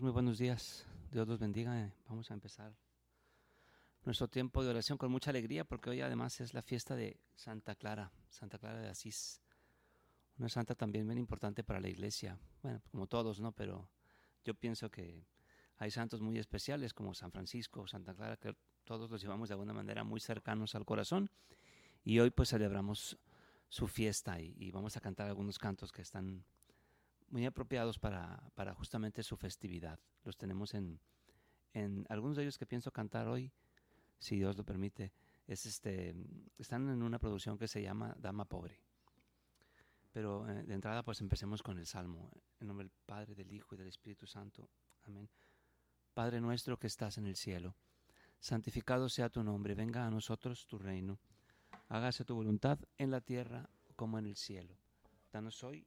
Muy buenos días. Dios los bendiga. Vamos a empezar nuestro tiempo de oración con mucha alegría porque hoy además es la fiesta de Santa Clara, Santa Clara de Asís. Una santa también bien importante para la iglesia. Bueno, como todos, ¿no? Pero yo pienso que hay santos muy especiales como San Francisco, Santa Clara, que todos los llevamos de alguna manera muy cercanos al corazón. Y hoy pues celebramos su fiesta y vamos a cantar algunos cantos que están muy apropiados para, para justamente su festividad. Los tenemos en, en algunos de ellos que pienso cantar hoy, si Dios lo permite, es este, están en una producción que se llama Dama Pobre. Pero eh, de entrada pues empecemos con el Salmo, en nombre del Padre, del Hijo y del Espíritu Santo. Amén. Padre nuestro que estás en el cielo, santificado sea tu nombre, venga a nosotros tu reino, hágase tu voluntad en la tierra como en el cielo. Danos hoy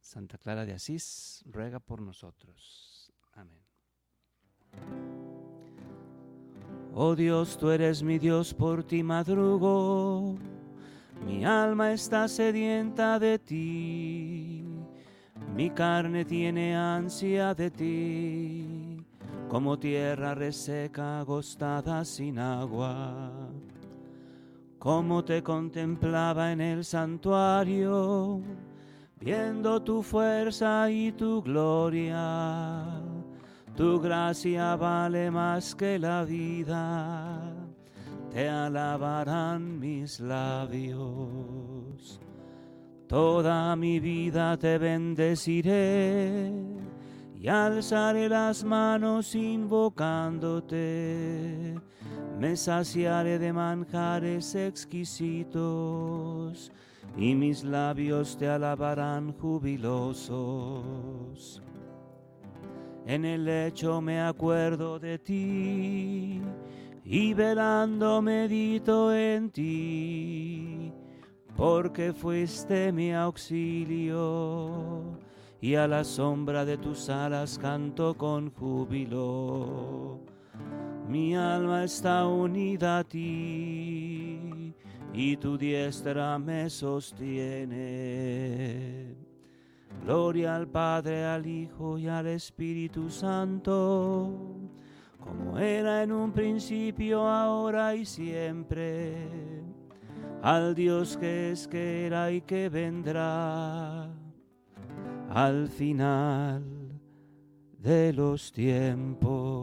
Santa Clara de Asís, ruega por nosotros. Amén. Oh Dios, tú eres mi Dios, por ti madrugo. Mi alma está sedienta de ti. Mi carne tiene ansia de ti, como tierra reseca, agostada sin agua. Como te contemplaba en el santuario viendo tu fuerza y tu gloria. Tu gracia vale más que la vida, te alabarán mis labios. Toda mi vida te bendeciré y alzaré las manos invocándote. Me saciaré de manjares exquisitos y mis labios te alabarán jubilosos. En el lecho me acuerdo de ti y velando medito en ti, porque fuiste mi auxilio y a la sombra de tus alas canto con júbilo. Mi alma está unida a ti y tu diestra me sostiene. Gloria al Padre, al Hijo y al Espíritu Santo, como era en un principio, ahora y siempre, al Dios que es, que era y que vendrá, al final de los tiempos.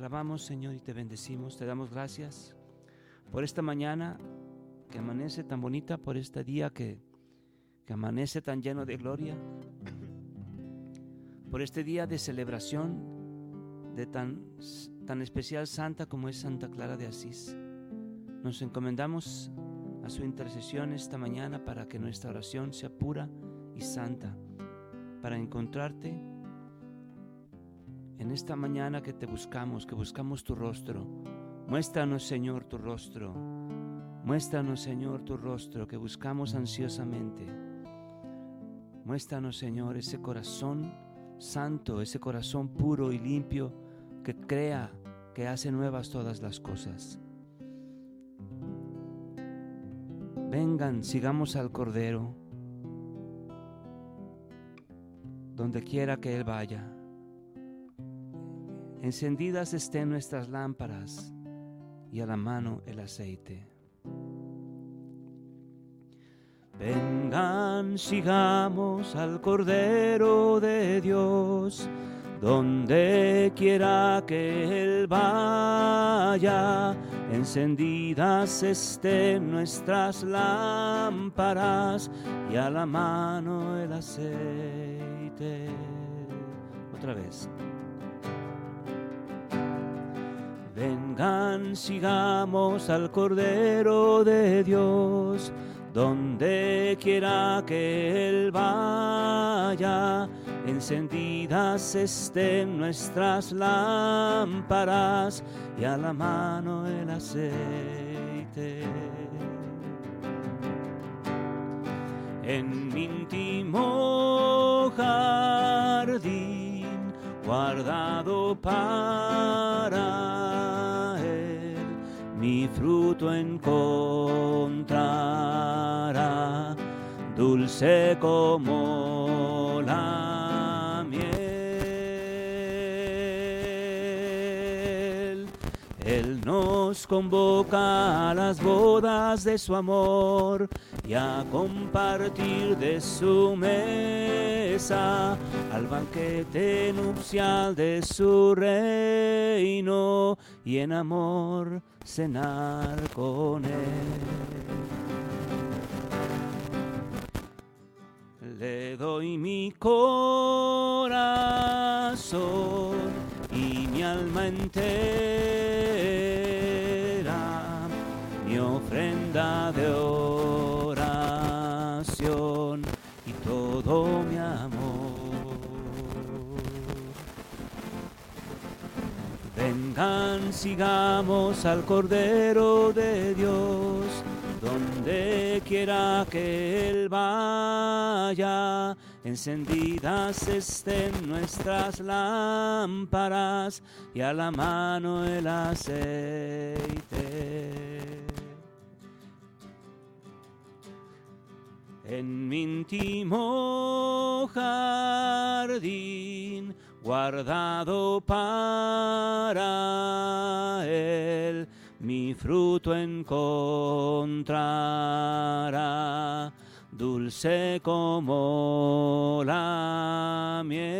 Alabamos, Señor, y te bendecimos. Te damos gracias por esta mañana que amanece tan bonita, por este día que, que amanece tan lleno de gloria, por este día de celebración de tan, tan especial santa como es Santa Clara de Asís. Nos encomendamos a su intercesión esta mañana para que nuestra oración sea pura y santa, para encontrarte en esta mañana que te buscamos, que buscamos tu rostro. Muéstranos, Señor, tu rostro. Muéstranos, Señor, tu rostro que buscamos ansiosamente. Muéstranos, Señor, ese corazón santo, ese corazón puro y limpio que crea que hace nuevas todas las cosas. Vengan, sigamos al Cordero, donde quiera que Él vaya encendidas estén nuestras lámparas y a la mano el aceite. Vengan, sigamos al Cordero de Dios, donde quiera que Él vaya, encendidas estén nuestras lámparas y a la mano el aceite. Otra vez. Vengan, sigamos al Cordero de Dios, donde quiera que Él vaya, encendidas estén nuestras lámparas y a la mano el aceite. En mi íntimo jardín guardado para mi fruto encontrará, dulce como la nos convoca a las bodas de su amor y a compartir de su mesa al banquete nupcial de su reino y en amor cenar con él. Le doy mi corazón y mi alma entera, ofrenda de oración y todo mi amor. Vengan, sigamos al Cordero de Dios, donde quiera que Él vaya encendidas estén nuestras lámparas y a la mano el aceite. En mi íntimo jardín guardado para él, mi fruto encontrará dulce como la miel.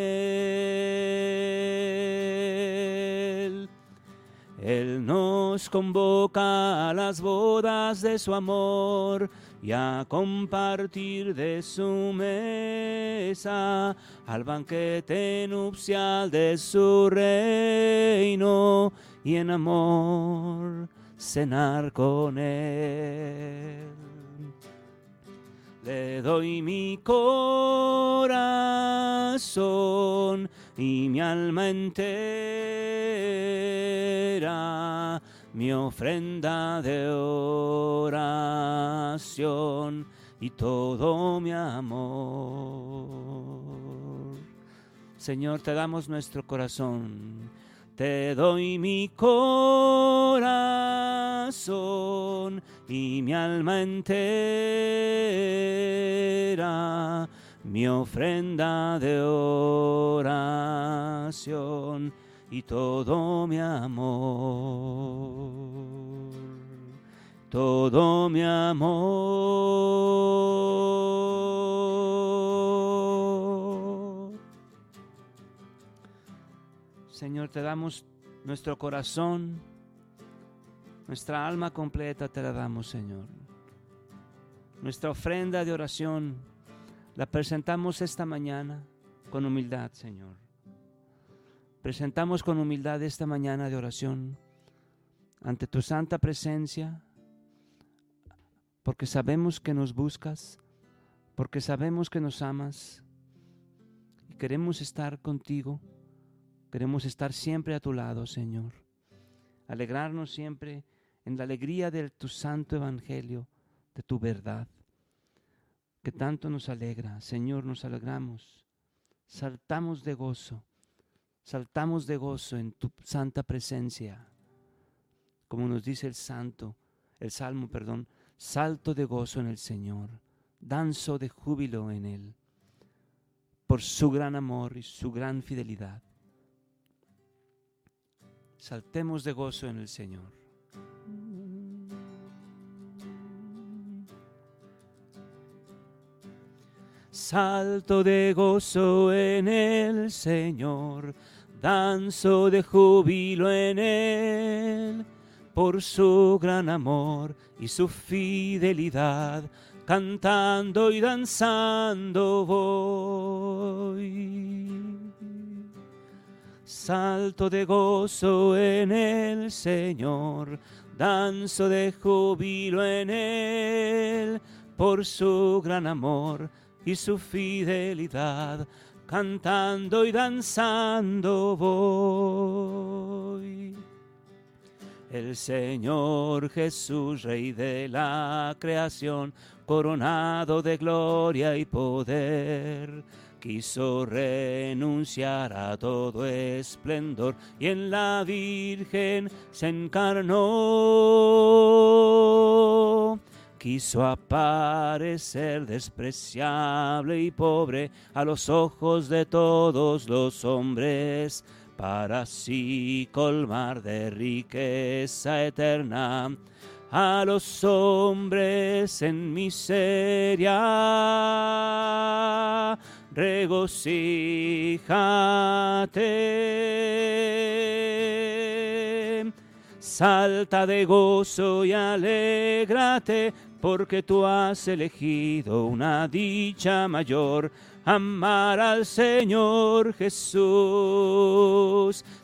Él nos convoca a las bodas de su amor y a compartir de su mesa al banquete nupcial de su reino y en amor cenar con él. Le doy mi corazón y mi alma entera, mi ofrenda de oración y todo mi amor. Señor, te damos nuestro corazón te doy mi corazón y mi alma entera, mi ofrenda de oración y todo mi amor, todo mi amor. Señor, te damos nuestro corazón, nuestra alma completa te la damos, Señor. Nuestra ofrenda de oración la presentamos esta mañana con humildad, Señor. Presentamos con humildad esta mañana de oración ante tu santa presencia, porque sabemos que nos buscas, porque sabemos que nos amas y queremos estar contigo Queremos estar siempre a tu lado, Señor. Alegrarnos siempre en la alegría de tu santo evangelio, de tu verdad, que tanto nos alegra. Señor, nos alegramos. Saltamos de gozo. Saltamos de gozo en tu santa presencia. Como nos dice el santo, el salmo, perdón, salto de gozo en el Señor, danzo de júbilo en él, por su gran amor y su gran fidelidad. Saltemos de gozo en el Señor. Salto de gozo en el Señor, danzo de júbilo en Él, por su gran amor y su fidelidad, cantando y danzando voy. Salto de gozo en el Señor, danzo de júbilo en Él, por su gran amor y su fidelidad, cantando y danzando voy. El Señor Jesús, Rey de la creación, coronado de gloria y poder, quiso renunciar a todo esplendor y en la Virgen se encarnó quiso aparecer despreciable y pobre a los ojos de todos los hombres, para así colmar de riqueza eterna a los hombres en miseria. Regocíjate, salta de gozo y alégrate porque tú has elegido una dicha mayor, amar al Señor Jesús.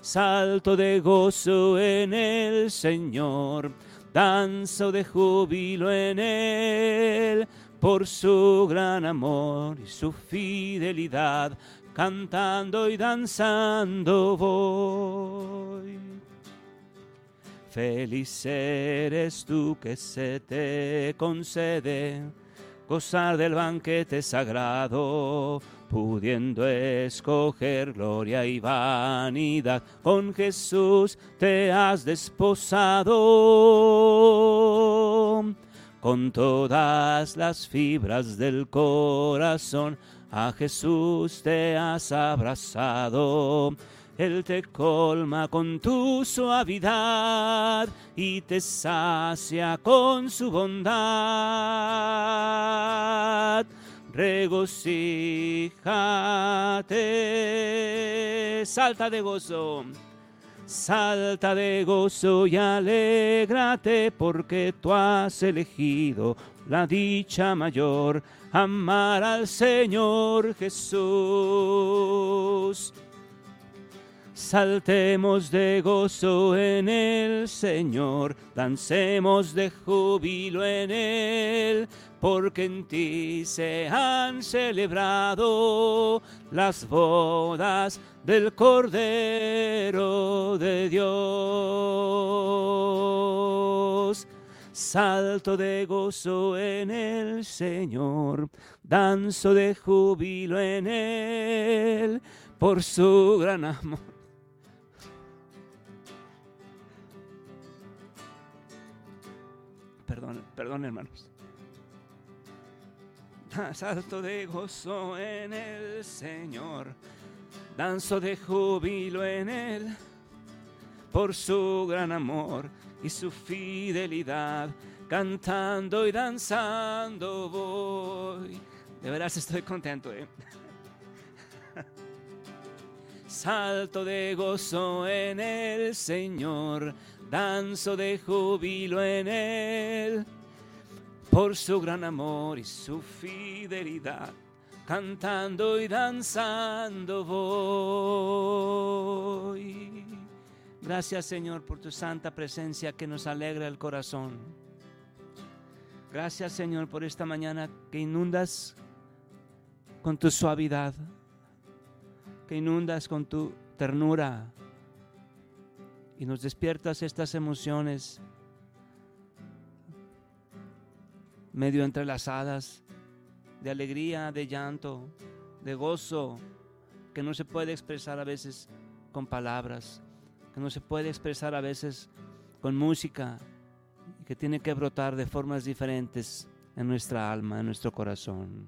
Salto de gozo en el Señor, danzo de júbilo en Él, por su gran amor y su fidelidad, cantando y danzando. Feliz eres tú que se te concede gozar del banquete sagrado, pudiendo escoger gloria y vanidad. Con Jesús te has desposado, con todas las fibras del corazón, a Jesús te has abrazado él te colma con tu suavidad y te sacia con su bondad. Regocíjate, salta de gozo, salta de gozo y alégrate porque tú has elegido la dicha mayor, amar al Señor Jesús. Saltemos de gozo en el Señor, dancemos de júbilo en Él, porque en ti se han celebrado las bodas del Cordero de Dios. Salto de gozo en el Señor, danzo de júbilo en Él, por su gran amor Perdón, hermanos. Salto de gozo en el Señor, danzo de júbilo en Él, por su gran amor y su fidelidad, cantando y danzando voy. De veras estoy contento, ¿eh? Salto de gozo en el Señor, danzo de júbilo en Él, por su gran amor y su fidelidad, cantando y danzando voy. Gracias Señor por tu santa presencia que nos alegra el corazón. Gracias Señor por esta mañana que inundas con tu suavidad, que inundas con tu ternura, y nos despiertas estas emociones medio entrelazadas de alegría, de llanto, de gozo, que no se puede expresar a veces con palabras, que no se puede expresar a veces con música, que tiene que brotar de formas diferentes en nuestra alma, en nuestro corazón.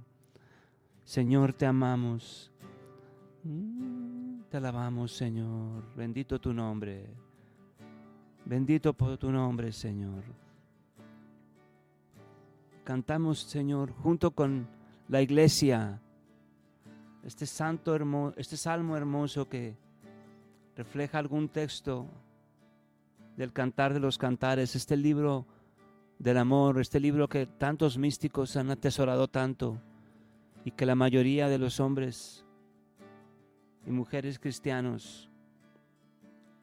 Señor, te amamos. Mm, te alabamos, Señor. Bendito tu nombre. Bendito por tu nombre, Señor. Cantamos, Señor, junto con la iglesia, este santo hermoso, este salmo hermoso que refleja algún texto del cantar de los cantares, este libro del amor, este libro que tantos místicos han atesorado tanto y que la mayoría de los hombres y mujeres cristianos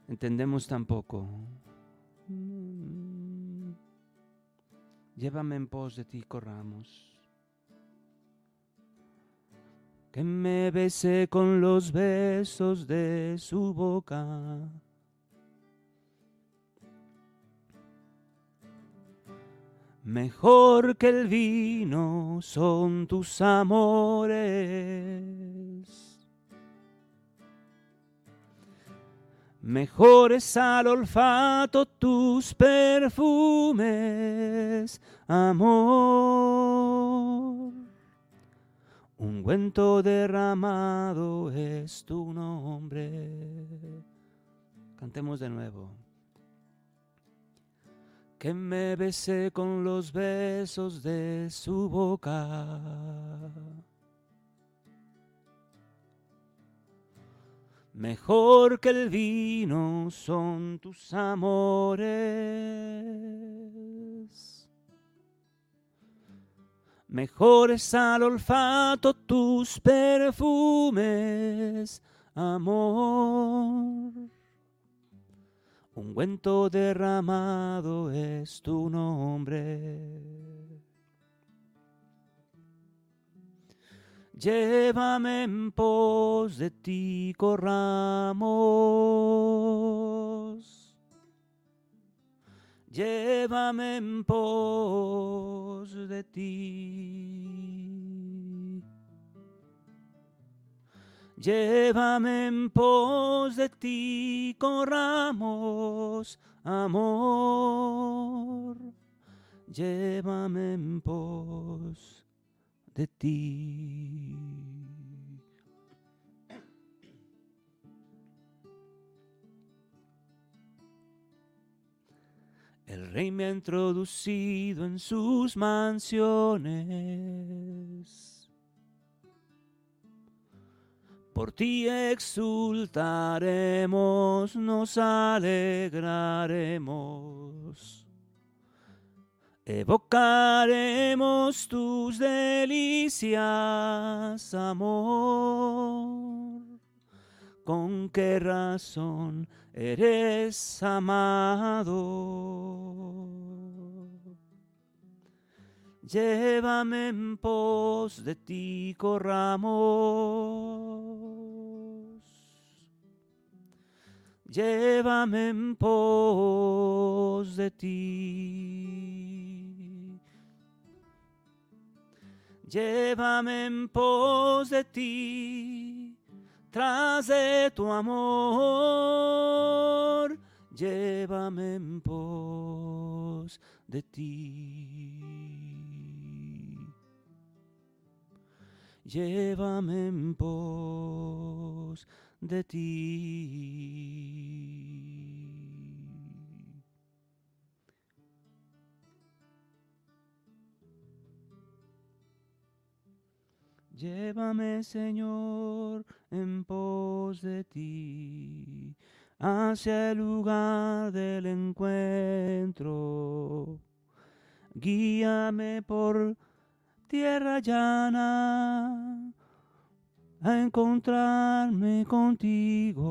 entendemos tan Llévame en pos de ti, corramos. que me bese con los besos de su boca. Mejor que el vino son tus amores. Mejor es al olfato tus perfumes, amor. Un cuento derramado es tu nombre. Cantemos de nuevo. Que me besé con los besos de su boca. Mejor que el vino son tus amores mejores al olfato tus perfumes, amor. Un cuento derramado es tu nombre. Llévame en pos de ti, corramos llévame en pos de ti. Llévame en pos de ti, corramos, amor. Llévame en pos de ti. El rey me ha introducido en sus mansiones. Por ti exultaremos, nos alegraremos. Evocaremos tus delicias, amor. ¿Con qué razón? eres amado. Llévame en pos de ti, corramos. Llévame en pos de ti. Llévame en pos de ti tras de tu amor, llévame en pos de ti. Llévame en pos de ti. Llévame, Señor, en pos de ti, hacia el lugar del encuentro. Guíame por tierra llana a encontrarme contigo.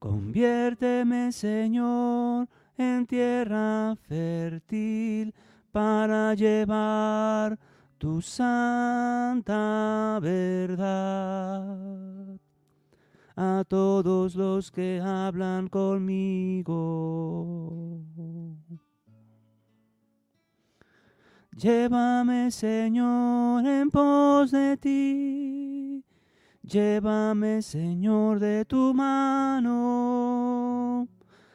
Conviérteme, Señor, en tierra fértil para llevar tu santa verdad a todos los que hablan conmigo. Llévame, Señor, en pos de ti. Llévame, Señor, de tu mano.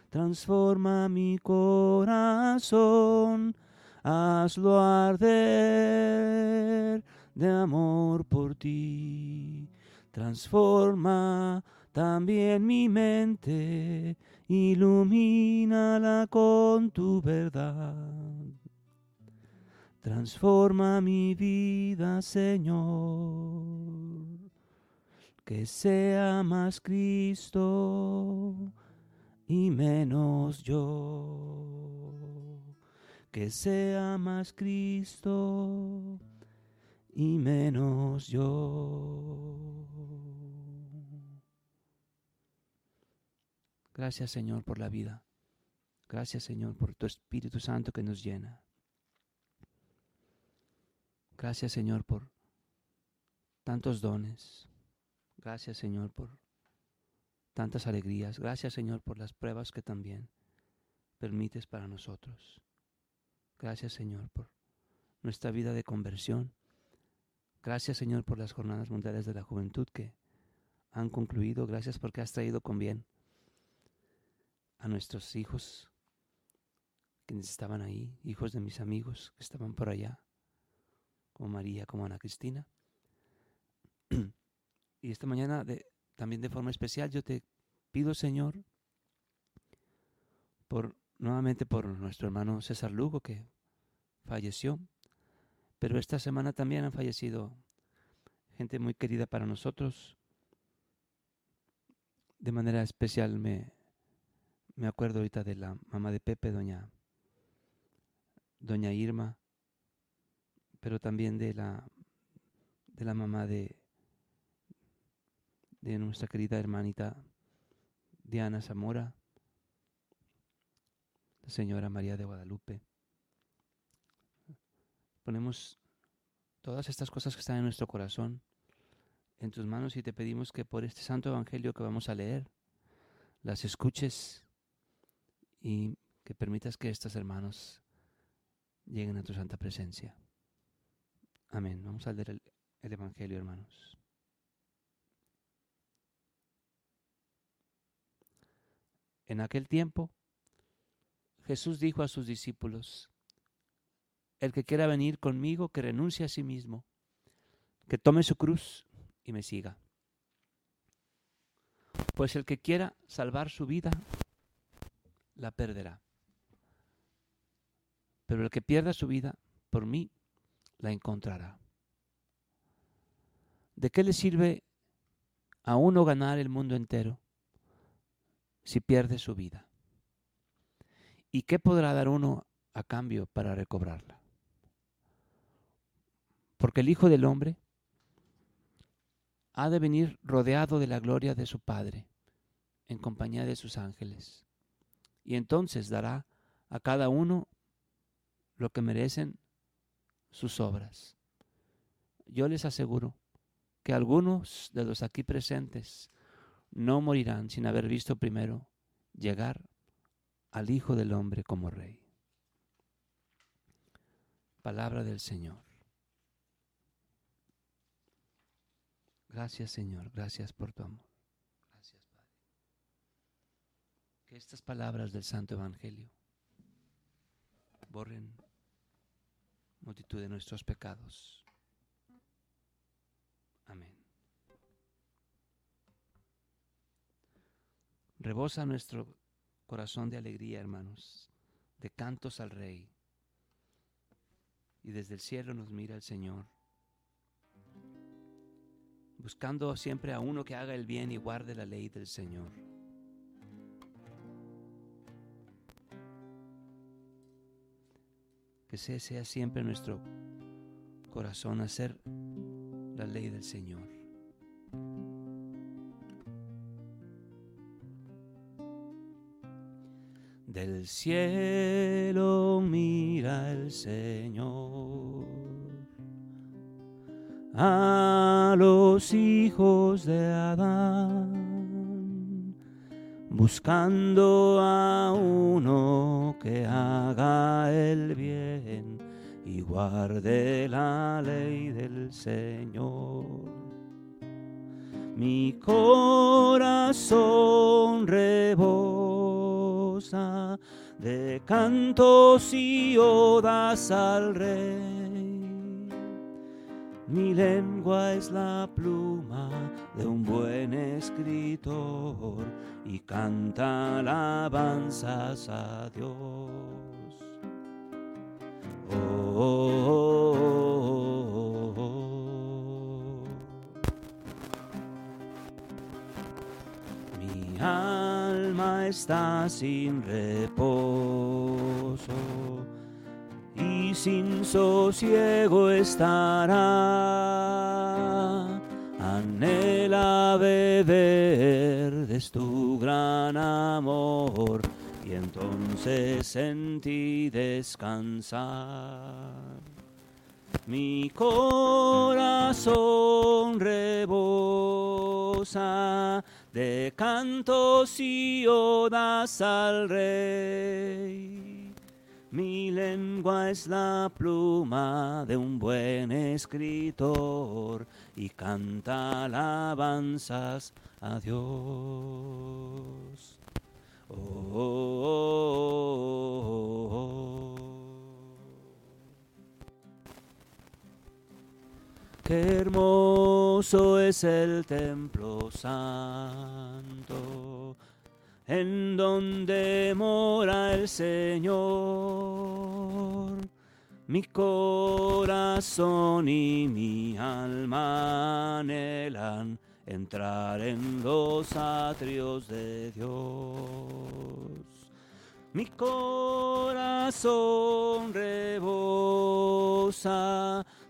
Transforma mi corazón hazlo arder de amor por ti. Transforma también mi mente, ilumínala con tu verdad. Transforma mi vida, Señor, que sea más Cristo y menos yo que sea más Cristo y menos yo. Gracias Señor por la vida. Gracias Señor por tu Espíritu Santo que nos llena. Gracias Señor por tantos dones. Gracias Señor por tantas alegrías. Gracias Señor por las pruebas que también permites para nosotros. Gracias Señor por nuestra vida de conversión. Gracias Señor por las jornadas mundiales de la juventud que han concluido. Gracias porque has traído con bien a nuestros hijos que estaban ahí, hijos de mis amigos que estaban por allá, como María, como Ana Cristina. y esta mañana también de forma especial yo te pido, Señor, por nuevamente por nuestro hermano César Lugo que falleció, pero esta semana también han fallecido gente muy querida para nosotros. De manera especial me, me acuerdo ahorita de la mamá de Pepe, doña, doña Irma, pero también de la, de la mamá de, de nuestra querida hermanita Diana Zamora, señora María de Guadalupe. Ponemos todas estas cosas que están en nuestro corazón en tus manos y te pedimos que por este santo evangelio que vamos a leer, las escuches y que permitas que estos hermanos lleguen a tu santa presencia. Amén. Vamos a leer el, el evangelio, hermanos. En aquel tiempo, Jesús dijo a sus discípulos, el que quiera venir conmigo, que renuncie a sí mismo, que tome su cruz y me siga. Pues el que quiera salvar su vida, la perderá. Pero el que pierda su vida, por mí, la encontrará. ¿De qué le sirve a uno ganar el mundo entero si pierde su vida? ¿Y qué podrá dar uno a cambio para recobrarla? Porque el Hijo del Hombre ha de venir rodeado de la gloria de su Padre, en compañía de sus ángeles. Y entonces dará a cada uno lo que merecen sus obras. Yo les aseguro que algunos de los aquí presentes no morirán sin haber visto primero llegar al Hijo del Hombre como Rey. Palabra del Señor. Gracias Señor, gracias por tu amor. Gracias Padre. Que estas palabras del Santo Evangelio borren multitud de nuestros pecados. Amén. Rebosa nuestro corazón de alegría, hermanos, de cantos al Rey. Y desde el cielo nos mira el Señor, buscando siempre a uno que haga el bien y guarde la ley del Señor. Que sea siempre nuestro corazón hacer la ley del Señor. Del cielo mira el Señor a los hijos de Adán, buscando a uno que haga el bien y guarde la ley del Señor. Mi corazón de cantos y odas al rey. Mi lengua es la pluma de un buen escritor y canta alabanzas a Dios. Oh, oh, oh, Mi alma está sin reposo y sin sosiego estará. Anhela beber de tu gran amor y entonces en ti descansar. Mi corazón rebosa de cantos y odas al rey. Mi lengua es la pluma de un buen escritor y canta alabanzas a Dios. Oh, oh, oh, Qué hermoso es el templo santo, en donde mora el Señor. Mi corazón y mi alma anhelan entrar en los atrios de Dios. Mi corazón rebosa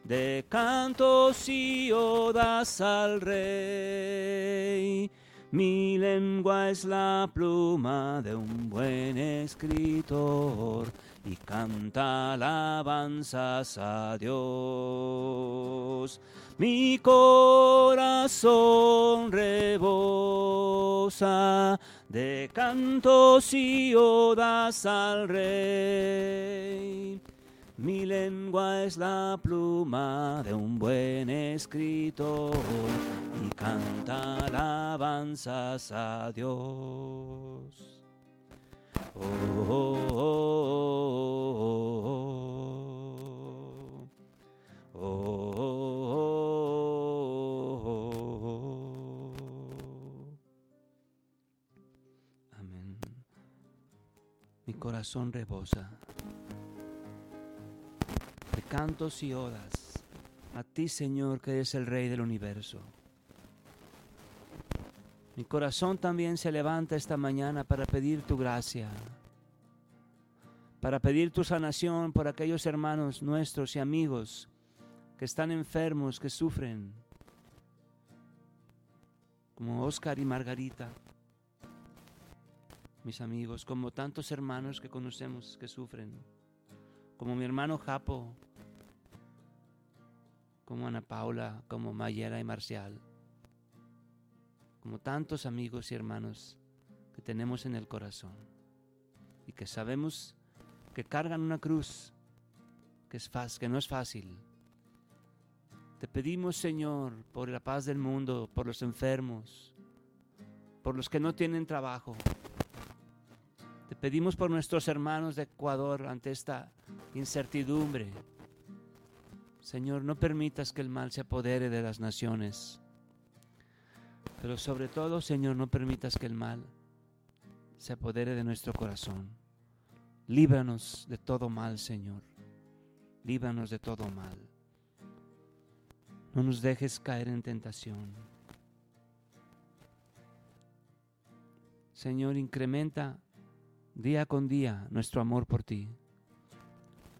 de cantos y odas al rey. Mi lengua es la pluma de un buen escritor y canta alabanzas a Dios. Mi corazón rebosa de cantos y odas al rey. Mi lengua es la pluma de un buen escritor y canta alabanzas a Dios. Amén. Mi corazón rebosa cantos y odas a ti, Señor, que eres el Rey del universo. Mi corazón también se levanta esta mañana para pedir tu gracia, para pedir tu sanación por aquellos hermanos nuestros y amigos que están enfermos, que sufren, como Oscar y Margarita, mis amigos, como tantos hermanos que conocemos que sufren, como mi hermano Japo, como Ana Paula, como Mayera y Marcial como tantos amigos y hermanos que tenemos en el corazón y que sabemos que cargan una cruz que, es que no es fácil. Te pedimos, Señor, por la paz del mundo, por los enfermos, por los que no tienen trabajo. Te pedimos por nuestros hermanos de Ecuador ante esta incertidumbre. Señor, no permitas que el mal se apodere de las naciones. Pero sobre todo, Señor, no permitas que el mal se apodere de nuestro corazón. Líbranos de todo mal, Señor. Líbranos de todo mal. No nos dejes caer en tentación. Señor, incrementa día con día nuestro amor por ti.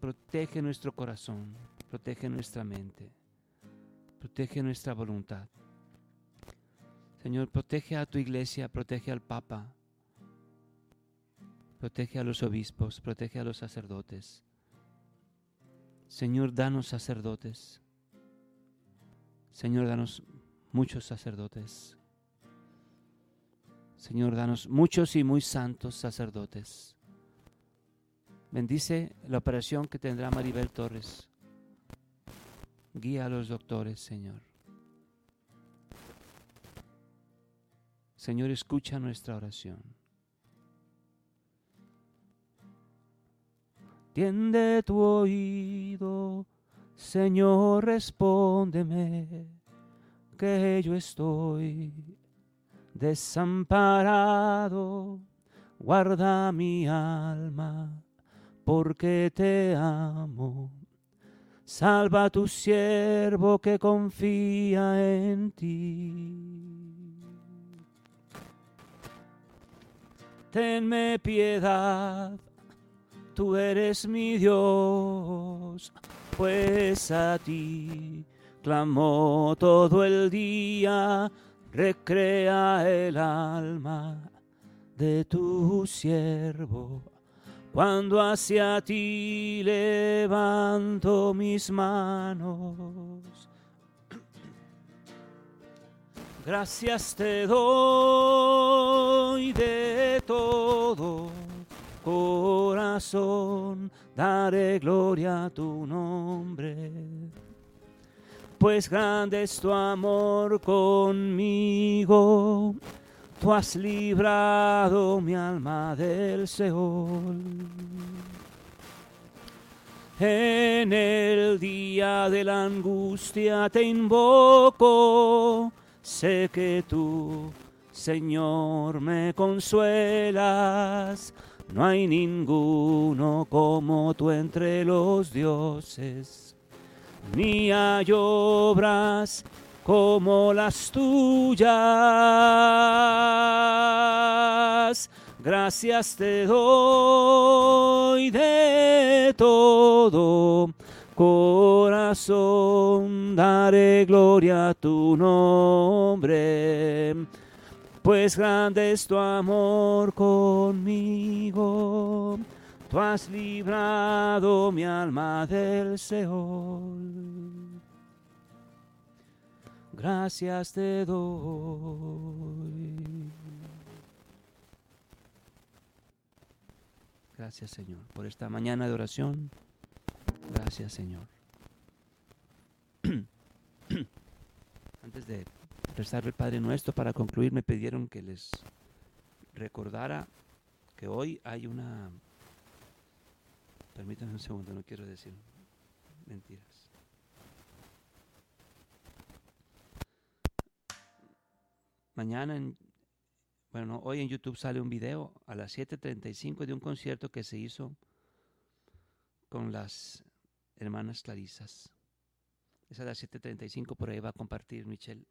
Protege nuestro corazón, protege nuestra mente, protege nuestra voluntad. Señor, protege a tu iglesia, protege al Papa, protege a los obispos, protege a los sacerdotes. Señor, danos sacerdotes. Señor, danos muchos sacerdotes. Señor, danos muchos y muy santos sacerdotes. Bendice la operación que tendrá Maribel Torres. Guía a los doctores, Señor. Señor, escucha nuestra oración. Tiende tu oído, Señor, respóndeme, que yo estoy desamparado. Guarda mi alma, porque te amo. Salva a tu siervo que confía en ti. tenme piedad, tú eres mi Dios, pues a ti clamó todo el día, recrea el alma de tu siervo, cuando hacia ti levanto mis manos. Gracias te doy de todo corazón, daré gloria a tu nombre. Pues grande es tu amor conmigo Tú has librado mi alma del Seol. En el día de la angustia te invoco, sé que tú, Señor, me consuelas. No hay ninguno como tú entre los dioses, ni hay obras como las tuyas. Gracias te doy de todo corazón, daré gloria a tu nombre, pues grande es tu amor conmigo. Tú has librado mi alma del Seol gracias te doy. Gracias Señor por esta mañana de oración. Gracias Señor. Antes de rezar el Padre Nuestro para concluir me pidieron que les recordara que hoy hay una... Permítanme un segundo, no quiero decir mentiras. Mañana, en, bueno, hoy en YouTube sale un video a las 7.35 de un concierto que se hizo con las hermanas Clarisas. Es a las 7.35, por ahí va a compartir Michelle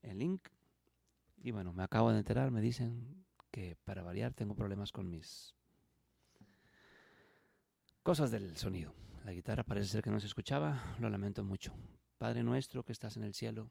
el link. Y bueno, me acabo de enterar, me dicen que para variar tengo problemas con mis cosas del sonido. La guitarra parece ser que no se escuchaba, lo lamento mucho. Padre nuestro que estás en el cielo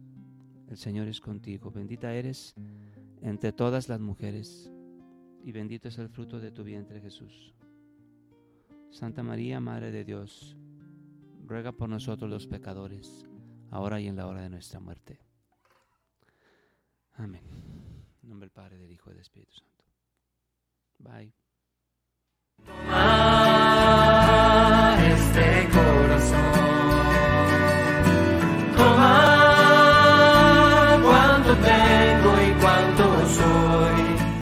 el Señor es contigo, bendita eres entre todas las mujeres, y bendito es el fruto de tu vientre Jesús. Santa María, Madre de Dios, ruega por nosotros los pecadores, ahora y en la hora de nuestra muerte. Amén. En nombre del Padre, del Hijo y del Espíritu Santo. Bye.